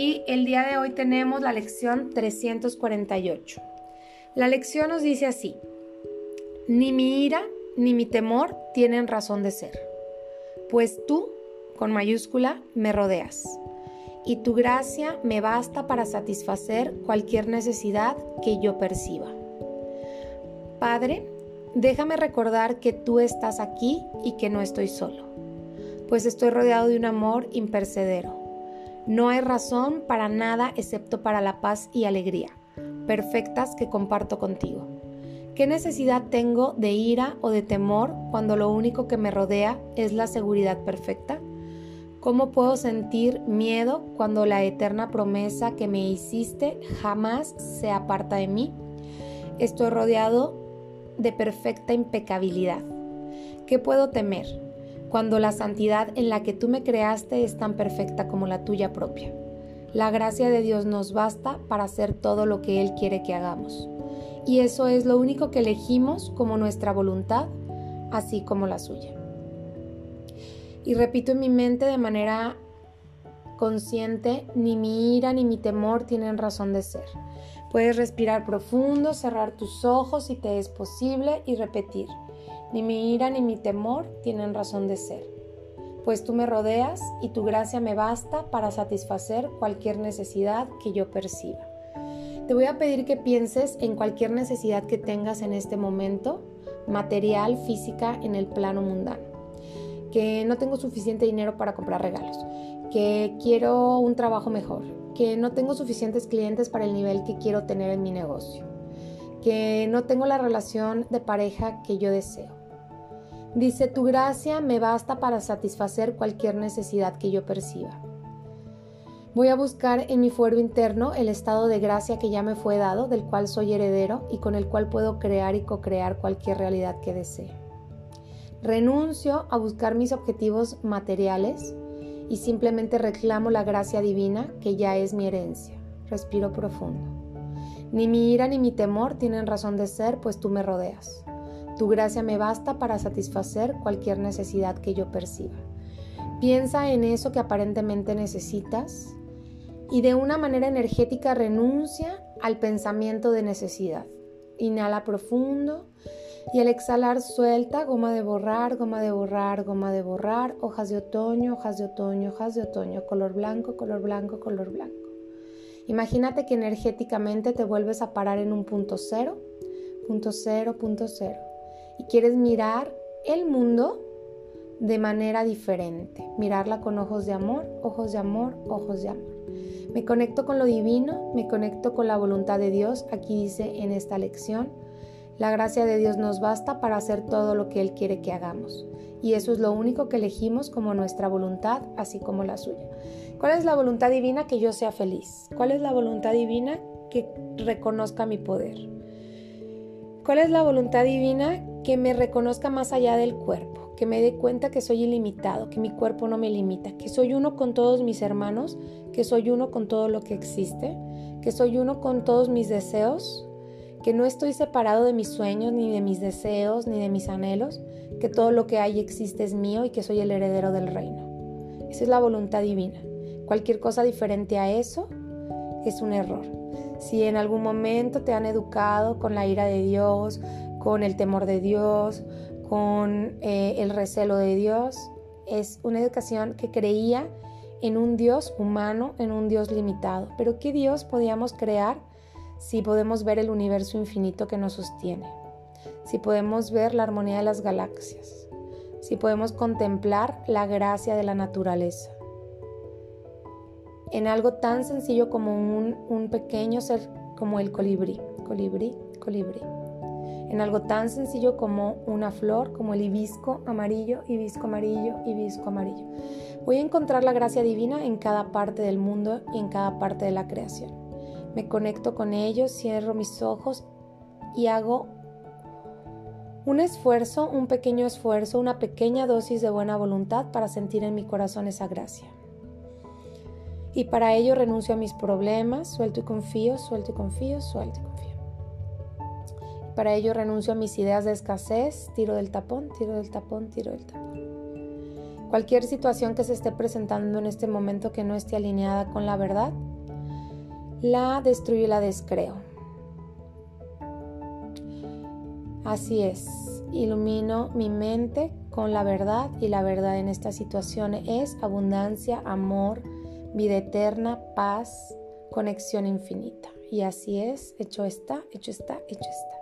y el día de hoy tenemos la lección 348. La lección nos dice así, ni mi ira ni mi temor tienen razón de ser, pues tú, con mayúscula, me rodeas, y tu gracia me basta para satisfacer cualquier necesidad que yo perciba. Padre, déjame recordar que tú estás aquí y que no estoy solo, pues estoy rodeado de un amor impercedero. No hay razón para nada excepto para la paz y alegría perfectas que comparto contigo. ¿Qué necesidad tengo de ira o de temor cuando lo único que me rodea es la seguridad perfecta? ¿Cómo puedo sentir miedo cuando la eterna promesa que me hiciste jamás se aparta de mí? Estoy rodeado de perfecta impecabilidad. ¿Qué puedo temer cuando la santidad en la que tú me creaste es tan perfecta como la tuya propia? La gracia de Dios nos basta para hacer todo lo que Él quiere que hagamos. Y eso es lo único que elegimos como nuestra voluntad, así como la suya. Y repito en mi mente de manera consciente, ni mi ira ni mi temor tienen razón de ser. Puedes respirar profundo, cerrar tus ojos si te es posible y repetir, ni mi ira ni mi temor tienen razón de ser pues tú me rodeas y tu gracia me basta para satisfacer cualquier necesidad que yo perciba. Te voy a pedir que pienses en cualquier necesidad que tengas en este momento, material, física, en el plano mundano. Que no tengo suficiente dinero para comprar regalos, que quiero un trabajo mejor, que no tengo suficientes clientes para el nivel que quiero tener en mi negocio, que no tengo la relación de pareja que yo deseo Dice, tu gracia me basta para satisfacer cualquier necesidad que yo perciba. Voy a buscar en mi fuero interno el estado de gracia que ya me fue dado, del cual soy heredero y con el cual puedo crear y co-crear cualquier realidad que desee. Renuncio a buscar mis objetivos materiales y simplemente reclamo la gracia divina que ya es mi herencia. Respiro profundo. Ni mi ira ni mi temor tienen razón de ser, pues tú me rodeas. Tu gracia me basta para satisfacer cualquier necesidad que yo perciba. Piensa en eso que aparentemente necesitas y de una manera energética renuncia al pensamiento de necesidad. Inhala profundo y al exhalar suelta goma de borrar, goma de borrar, goma de borrar, hojas de otoño, hojas de otoño, hojas de otoño, color blanco, color blanco, color blanco. Imagínate que energéticamente te vuelves a parar en un punto cero, punto cero, punto cero y quieres mirar el mundo de manera diferente, mirarla con ojos de amor, ojos de amor, ojos de amor. Me conecto con lo divino, me conecto con la voluntad de Dios, aquí dice en esta lección, la gracia de Dios nos basta para hacer todo lo que Él quiere que hagamos. Y eso es lo único que elegimos como nuestra voluntad, así como la suya. ¿Cuál es la voluntad divina? Que yo sea feliz. ¿Cuál es la voluntad divina? Que reconozca mi poder. ¿Cuál es la voluntad divina? Que me reconozca más allá del cuerpo, que me dé cuenta que soy ilimitado, que mi cuerpo no me limita, que soy uno con todos mis hermanos, que soy uno con todo lo que existe, que soy uno con todos mis deseos, que no estoy separado de mis sueños, ni de mis deseos, ni de mis anhelos, que todo lo que hay existe es mío y que soy el heredero del reino. Esa es la voluntad divina. Cualquier cosa diferente a eso es un error. Si en algún momento te han educado con la ira de Dios, con el temor de Dios, con eh, el recelo de Dios, es una educación que creía en un Dios humano, en un Dios limitado. Pero ¿qué Dios podíamos crear si podemos ver el universo infinito que nos sostiene? Si podemos ver la armonía de las galaxias, si podemos contemplar la gracia de la naturaleza en algo tan sencillo como un, pequeño ser como el colibrí, colibrí, colibrí. En algo tan sencillo como una flor, como el hibisco amarillo, hibisco amarillo, hibisco amarillo. Voy a encontrar la gracia divina en cada parte del mundo y en cada parte de la creación. Me conecto con ellos, cierro mis ojos y hago un esfuerzo, un pequeño esfuerzo, una pequeña dosis de buena voluntad para sentir en mi corazón esa gracia. Y para ello renuncio a mis problemas, suelto y confío, suelto y confío, suelto y confío. Para ello renuncio a mis ideas de escasez, tiro del tapón, tiro del tapón, tiro del tapón. Cualquier situación que se esté presentando en este momento que no esté alineada con la verdad, la destruyo y la descreo. Así es, ilumino mi mente con la verdad y la verdad en esta situación es abundancia, amor, vida eterna, paz, conexión infinita. Y así es, hecho está, hecho está, hecho está.